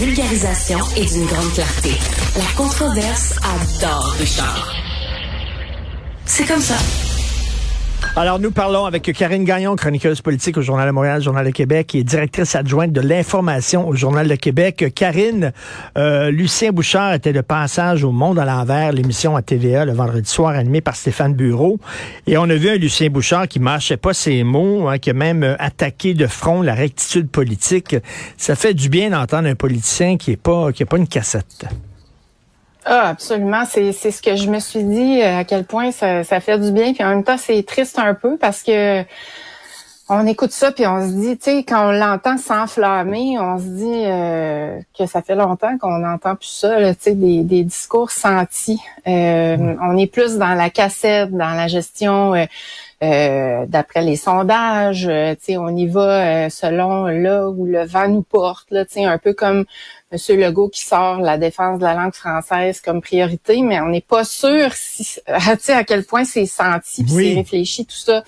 Vulgarisation est d'une grande clarté. La controverse adore Richard. C'est comme ça. Alors, nous parlons avec Karine Gagnon, chroniqueuse politique au Journal de Montréal, Journal de Québec, et directrice adjointe de l'information au Journal de Québec. Karine, euh, Lucien Bouchard était de passage au Monde à l'envers, l'émission à TVA le vendredi soir animée par Stéphane Bureau. Et on a vu un Lucien Bouchard qui mâchait pas ses mots, hein, qui a même euh, attaqué de front la rectitude politique. Ça fait du bien d'entendre un politicien qui est pas, qui est pas une cassette. Ah, absolument. C'est, c'est ce que je me suis dit, euh, à quel point ça, ça fait du bien. Puis en même temps, c'est triste un peu parce que on écoute ça puis on se dit, tu sais, quand on l'entend s'enflammer, on se dit euh, que ça fait longtemps qu'on n'entend plus ça, tu sais, des, des, discours sentis. Euh, on est plus dans la cassette, dans la gestion. Euh, d'après les sondages, euh, on y va selon là où le vent nous porte, là, un peu comme M. Legault qui sort la défense de la langue française comme priorité, mais on n'est pas sûr si, à quel point c'est senti, puis c'est réfléchi, tout ça.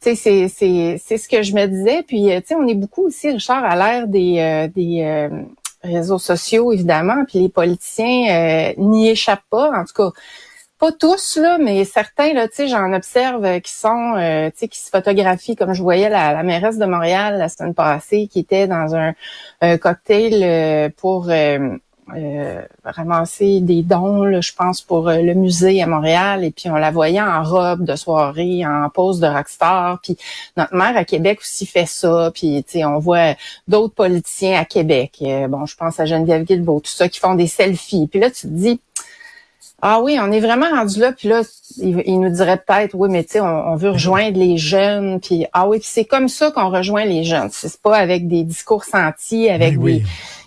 C'est, c'est, c'est ce que je me disais. Puis, euh, on est beaucoup aussi, Richard, à l'ère des, euh, des euh, réseaux sociaux, évidemment, puis les politiciens n'y échappent pas. En tout cas, pas tous là, mais certains là, tu sais, j'en observe euh, qui sont, euh, tu sais, qui se photographient comme je voyais la, la mairesse de Montréal la semaine passée, qui était dans un, cocktail euh, pour ramasser des dons, je pense pour le musée à Montréal, et puis on la voyait en robe de soirée, en pose de rockstar, puis notre maire à Québec aussi fait ça, puis tu sais, on voit d'autres politiciens à Québec, bon, je pense à Geneviève Guilbeault, tout ça, qui font des selfies, puis là tu te dis ah oui, on est vraiment rendu là, puis là, il, nous dirait peut-être, oui, mais tu sais, on, veut rejoindre les jeunes, puis ah oui, c'est comme ça qu'on rejoint les jeunes. C'est pas avec des discours sentis, avec ben des,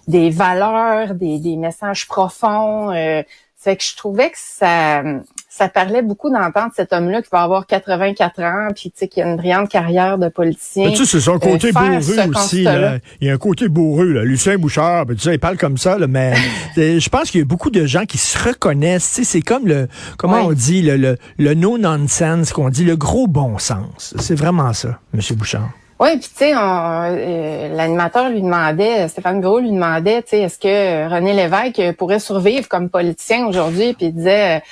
des valeurs, des, des messages profonds. Euh, fait que je trouvais que ça, ça parlait beaucoup d'entendre cet homme-là qui va avoir 84 ans, puis tu sais, qui a une brillante carrière de politicien. tu sais, c'est son côté euh, bourru aussi. Là. Il y a un côté bourru, là. Lucien Bouchard, ben, tu sais, il parle comme ça, là, mais je pense qu'il y a beaucoup de gens qui se reconnaissent. Tu sais, c'est comme le, comment on dit, le, le, le no-nonsense, qu'on dit, le gros bon sens. C'est vraiment ça, Monsieur Bouchard. Oui, puis tu sais, euh, l'animateur lui demandait, Stéphane Gros lui demandait, tu sais, est-ce que René Lévesque pourrait survivre comme politicien aujourd'hui, puis il disait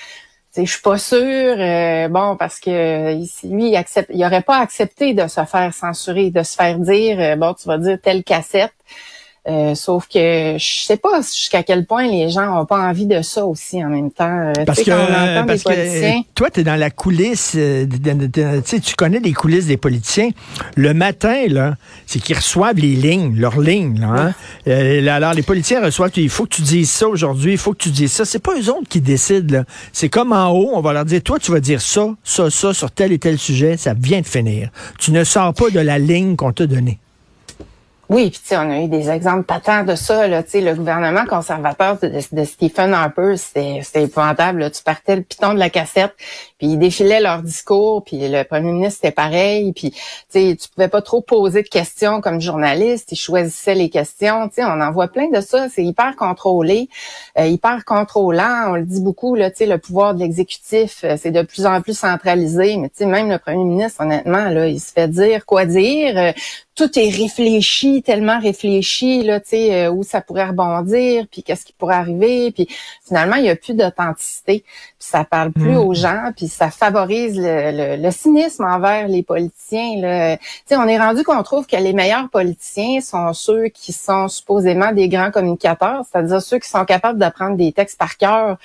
je suis pas sûre, euh, bon, parce que lui, il accepte, il aurait pas accepté de se faire censurer, de se faire dire, euh, bon, tu vas dire telle cassette. Euh, sauf que je sais pas jusqu'à quel point les gens ont pas envie de ça aussi en même temps. Euh, parce que, parce que toi, tu es dans la coulisse, euh, tu connais les coulisses des politiciens. Le matin, là, c'est qu'ils reçoivent les lignes, leurs lignes. Là, hein. alors, les politiciens reçoivent, il faut que tu dises ça aujourd'hui, il faut que tu dises ça. C'est pas eux autres qui décident. C'est comme en haut, on va leur dire, toi, tu vas dire ça, ça, ça sur tel et tel sujet, ça vient de finir. Tu ne sors pas de la ligne qu'on t'a donnée. Oui, puis tu sais, on a eu des exemples patents de ça. Là, le gouvernement conservateur de, Stephen Harper, c'était épouvantable. Là. Tu partais le piton de la cassette, puis ils défilaient leur discours, puis le premier ministre était pareil, puis tu sais, tu pouvais pas trop poser de questions comme journaliste. Ils choisissaient les questions. Tu sais, on en voit plein de ça. C'est hyper contrôlé, euh, hyper contrôlant. On le dit beaucoup. Là, tu sais, le pouvoir de l'exécutif, euh, c'est de plus en plus centralisé. Mais tu sais, même le premier ministre, honnêtement, là, il se fait dire quoi dire. Tout est réfléchi, tellement réfléchi, là, tu sais, euh, où ça pourrait rebondir, puis qu'est-ce qui pourrait arriver, puis finalement, il n'y a plus d'authenticité, puis ça parle plus hmm. aux gens, puis ça favorise le, cynisme envers les politiciens. Tu sais, on est rendu qu'on trouve que les meilleurs politiciens sont ceux qui sont supposément des grands communicateurs, c'est-à-dire ceux qui sont capables d'apprendre des textes par cœur,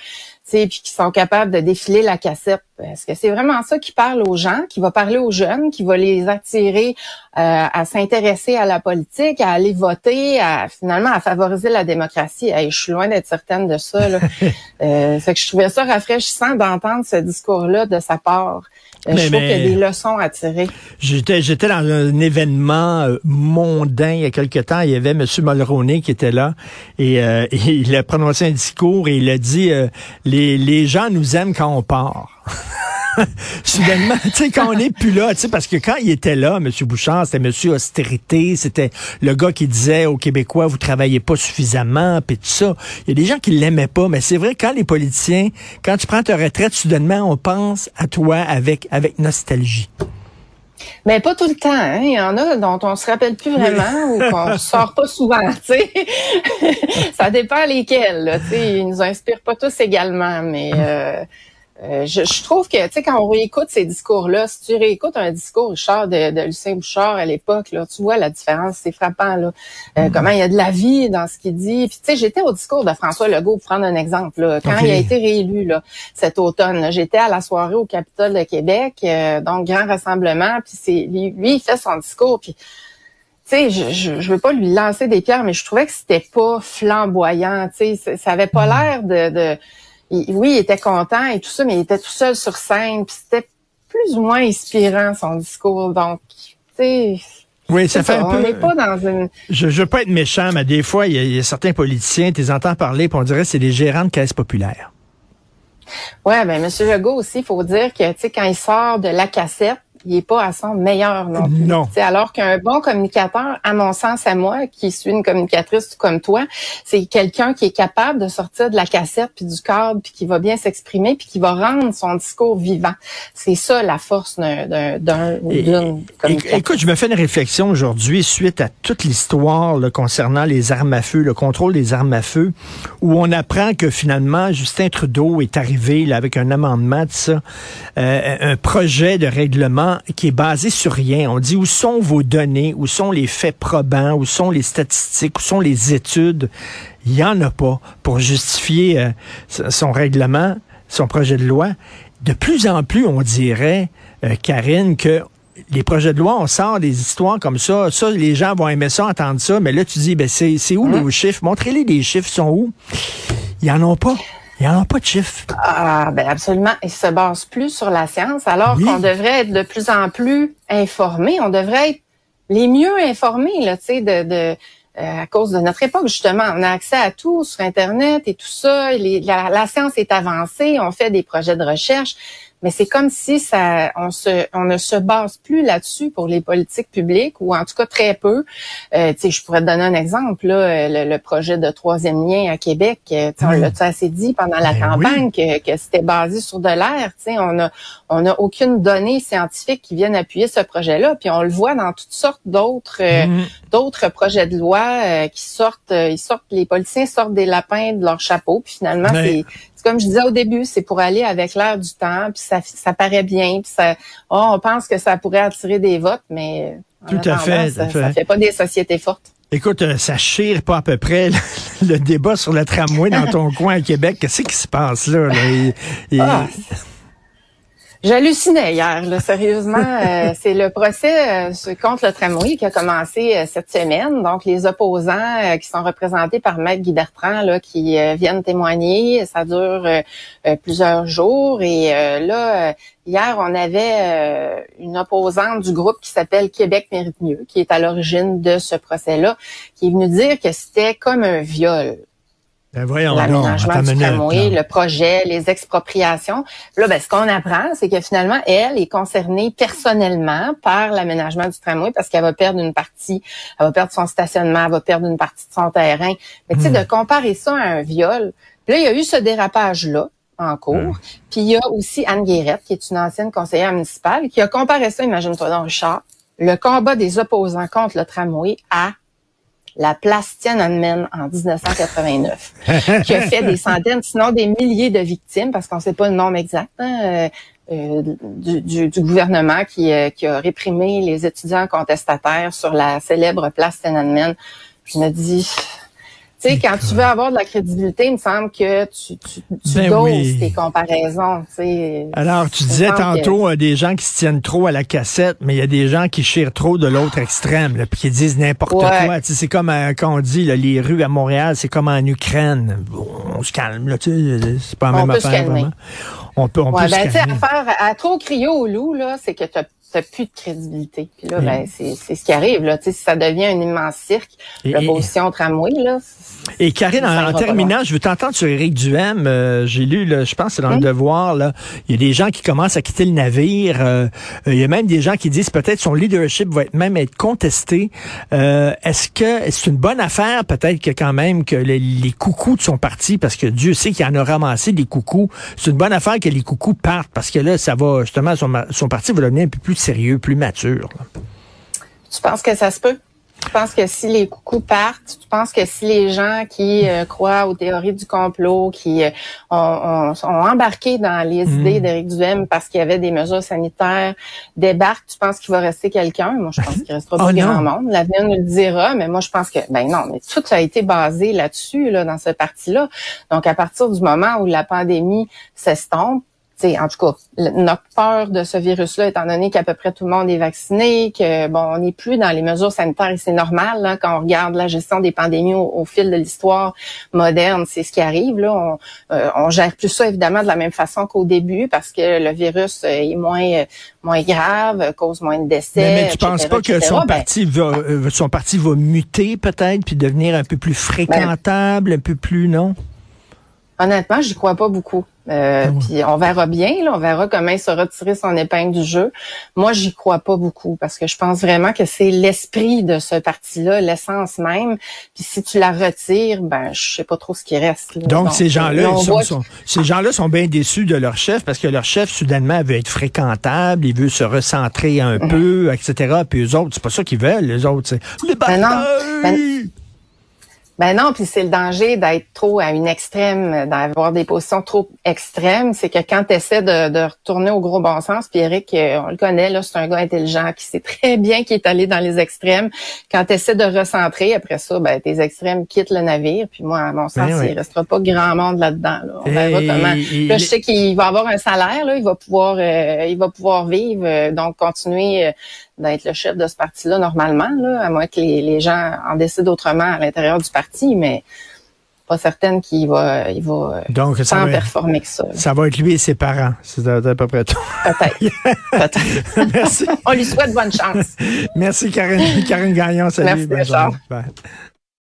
puis qui sont capables de défiler la cassette. Est-ce que c'est vraiment ça qui parle aux gens, qui va parler aux jeunes, qui va les attirer euh, à s'intéresser à la politique, à aller voter, à finalement à favoriser la démocratie? je suis loin d'être certaine de ça. Là. euh, fait que je trouvais ça rafraîchissant d'entendre ce discours-là de sa part. Euh, je trouve qu'il y a des leçons à tirer. J'étais, j'étais dans un événement euh, mondain il y a quelque temps. Il y avait M. Mulroney qui était là et, euh, il a prononcé un discours et il a dit les, les gens nous aiment quand on part. soudainement, tu sais, quand on n'est plus là, tu sais, parce que quand il était là, M. Bouchard, c'était M. Austérité, c'était le gars qui disait aux Québécois, vous travaillez pas suffisamment, puis tout ça. Il y a des gens qui l'aimaient pas, mais c'est vrai, quand les politiciens, quand tu prends ta retraite, soudainement, on pense à toi avec, avec nostalgie. Mais pas tout le temps. Hein. Il y en a dont on se rappelle plus vraiment ou qu'on sort pas souvent. sais. ça dépend lesquels. Là, sais. Ils nous inspirent pas tous également, mais euh, euh, je, je, trouve que, tu sais, quand on réécoute ces discours-là, si tu réécoutes un discours, Richard, de, de Lucien Bouchard à l'époque, là, tu vois la différence, c'est frappant, là. Euh, mm-hmm. Comment il y a de la vie dans ce qu'il dit. Puis, tu sais, j'étais au discours de François Legault, pour prendre un exemple, là, quand il a été réélu, là, cet automne. J'étais à la soirée au Capitole de Québec, euh, donc grand rassemblement, puis c'est lui, il fait son discours, puis tu sais, je, je, je, veux pas lui lancer des pierres, mais je trouvais que c'était pas flamboyant, tu sais, ça avait pas mm-hmm. l'air de, de oui, il était content et tout ça, mais il était tout seul sur scène, puis c'était plus ou moins inspirant son discours. Donc, tu sais. Oui, ça fait un peu. On n'est pas dans une. Je, je veux pas être méchant, mais des fois, il y, a, certains politiciens, tu les entends parler, puis on dirait que c'est des gérants de caisse populaire. Ouais, ben Monsieur Legault aussi, il faut dire que tu sais quand il sort de la cassette, il est pas à son meilleur non plus. Non. alors qu'un bon communicateur, à mon sens, à moi, qui suis une communicatrice comme toi, c'est quelqu'un qui est capable de sortir de la cassette puis du cadre puis qui va bien s'exprimer puis qui va rendre son discours vivant. C'est ça la force d'un ou d'une. Écoute, je me fais une réflexion aujourd'hui suite à toute l'histoire concernant les armes à feu, le contrôle des armes à feu, où on apprend que finalement Justin Trudeau est arrivé là, avec un amendement de ça, euh, un projet de règlement qui est basé sur rien. On dit où sont vos données, où sont les faits probants, où sont les statistiques, où sont les études? Il n'y en a pas pour justifier euh, son règlement, son projet de loi. De plus en plus, on dirait, euh, Karine, que les projets de loi, on sort des histoires comme ça. Ça, les gens vont aimer ça, entendre ça. Mais là, tu dis, ben, c'est, où les chiffres? Montrez-les les chiffres, sont où? Ils en ont pas. Il n'y en a pas de chiffres. Ah, ben absolument. Ils se basent plus sur la science, alors qu'on devrait être de plus en plus informés. On devrait être les mieux informés, là, tu sais, de, de euh, à cause de notre époque, justement. On a accès à tout sur Internet et tout ça. la, la, science est avancée. On fait des projets de recherche mais c'est comme si ça, on se, on ne se base plus là-dessus pour les politiques publiques ou en tout cas très peu. Euh, tu sais, je pourrais te donner un exemple là, le, projet de troisième lien à Québec. Euh, on l'a assez dit pendant la ben campagne que, que c'était basé sur de l'air. Tu sais, on a, on a aucune donnée scientifique qui vienne appuyer ce projet-là. Puis on le voit dans toutes sortes d'autres, euh, mm. d'autres projets de loi euh, qui sortent, ils sortent, les politiciens sortent des lapins de leur chapeau. Puis finalement, c'est comme je disais au début, c'est pour aller avec l'air du temps, puis ça, ça paraît bien, puis ça, oh, on pense que ça pourrait attirer des votes, mais tout à fait, ça, fait. fait pas des sociétés fortes. Écoute, euh, ça chire pas à peu près le, débat sur le tramway dans ton coin à Québec. Qu'est-ce qui se passe là? Ah, J'hallucinais hier, là, sérieusement. Euh, c'est le procès euh, contre le tramway qui a commencé euh, cette semaine. Donc, les opposants qui sont représentés par Maître Guy Bertrand, là, qui viennent témoigner. Ça dure plusieurs jours. Et là, hier, on avait une opposante du groupe qui s'appelle Québec mérite mieux, qui est à l'origine de ce procès-là, qui est venue dire que c'était comme un viol. Ben l'aménagement du tramway, le projet, les expropriations. Là, ben, ce qu'on apprend, c'est que finalement, elle est concernée personnellement par l'aménagement du tramway parce qu'elle va perdre une partie, elle va perdre son stationnement, elle va perdre une partie de son terrain. Mais tu sais, hmm. de comparer ça à un viol, là, il y a eu ce dérapage-là en cours. Puis il y a aussi Anne Guérette, qui est une ancienne conseillère municipale, qui a comparé ça, imagine-toi donc, Richard, le combat des opposants contre le tramway à la place Tiananmen en 1989, qui a fait des centaines, sinon des milliers de victimes, parce qu'on ne sait pas le nombre exact, hein, euh, euh, du, gouvernement qui, euh, qui, a réprimé les étudiants contestataires sur la célèbre place Tiananmen. Je me dis, tu sais, quand tu veux avoir de la crédibilité, il me semble que tu, tu, tu ben doses tes comparaisons. sais. Alors, tu disais tantôt euh, des gens qui se tiennent trop à la cassette, mais il y a des gens qui chirent trop de l'autre extrême, là, puis qui disent n'importe quoi. C'est comme euh, quand on dit là, les rues à Montréal, c'est comme en Ukraine. on se calme, là, tu sais, c'est pas la même affaire. Vraiment. on peut, on Ouais, peut se ben, tu sais, calmer. à faire, à trop crier au loup, là, c'est que t'as plus de crédibilité. Puis là, ben, c'est c'est ce qui arrive, là. Ça devient un immense cirque, Et- l'opposition tramway, là. Et Karine, en, terminant, je veux t'entendre sur Éric Duhem. Euh, J'ai lu, là, je pense c'est dans le Hum. Devoir, là, il y a des gens qui commencent à quitter le navire. Euh, il y a même des gens qui disent peut-être son leadership va être même être contesté. Euh, Est-ce que c'est une bonne affaire peut-être que quand même que les, les coucous de son parti, parce que Dieu sait qu'il en a ramassé des coucous, c'est une bonne affaire que les coucous partent parce que là, ça va justement son, son parti va devenir un peu plus sérieux, plus mature. Tu penses que ça se peut? Tu penses que si les coucous partent, tu penses que si les gens qui euh, croient aux théories du complot, qui euh, ont, ont- ont embarqué dans les Mm. idées d'Éric Duhem parce qu'il y avait des mesures sanitaires, débarquent, tu penses qu'il va rester quelqu'un? Moi, je pense qu'il restera Oh pas grand monde. L'avenir nous le dira, mais moi, je pense que, ben non, mais tout a été basé là-dessus, là, dans ce parti-là. Donc, à partir du moment où la pandémie s'estompe, tu sais, en tout cas, le- notre peur de ce virus-là, étant donné qu'à peu près tout le monde est vacciné, que bon, on n'est plus dans les mesures sanitaires et c'est normal là, quand on regarde la gestion des pandémies au, au fil de l'histoire moderne, c'est ce qui arrive là. On, euh, on gère plus ça évidemment de la même façon qu'au début parce que le virus euh, est moins euh, moins grave, cause moins de décès. Mais, mais tu etc., penses pas que son Ben, parti va euh, son parti va muter peut-être puis devenir un peu plus fréquentable, un peu plus non? Honnêtement, j'y crois pas beaucoup. Euh, Ah. Puis on verra bien, là, on verra comment il se retirer son épingle du jeu. Moi, j'y crois pas beaucoup parce que je pense vraiment que c'est l'esprit de ce parti-là, l'essence même. Puis si tu la retires, ben je sais pas trop ce qui reste. là. Donc, ces gens-là, ils sont, ces gens-là sont bien déçus de leur chef parce que leur chef, soudainement, veut être fréquentable, il veut se recentrer un Mm. peu, etc. Puis eux autres, c'est pas ça qu'ils veulent, les autres, c'est les Ben non. batailles! Ben non, puis c'est le danger d'être trop à une extrême, d'avoir des positions trop extrêmes. C'est que quand tu essaies de, de retourner au gros bon sens, puis Eric, euh, on le connaît, là, c'est un gars intelligent qui sait très bien qu'il est allé dans les extrêmes. Quand tu essaies de recentrer, après ça, ben tes extrêmes quittent le navire. Puis moi, à mon sens, Ben oui. il restera pas grand monde là-dedans. Là. On verra Et- comment. Là, je sais qu'il va avoir un salaire, là, il va pouvoir, euh, il va pouvoir vivre, euh, donc continuer euh, d'être le chef de ce parti-là normalement, là, à moins que les, les gens en décident autrement à l'intérieur du parti, mais pas certaine qu'il va, il va Donc, ça tant va, performer que ça. ça va être lui et ses parents. C'est à, peu près tout. Peut-être. Peut-être. Merci. On lui souhaite bonne chance. Merci, Karine, Karine Gagnon. Salut. Merci. Bye.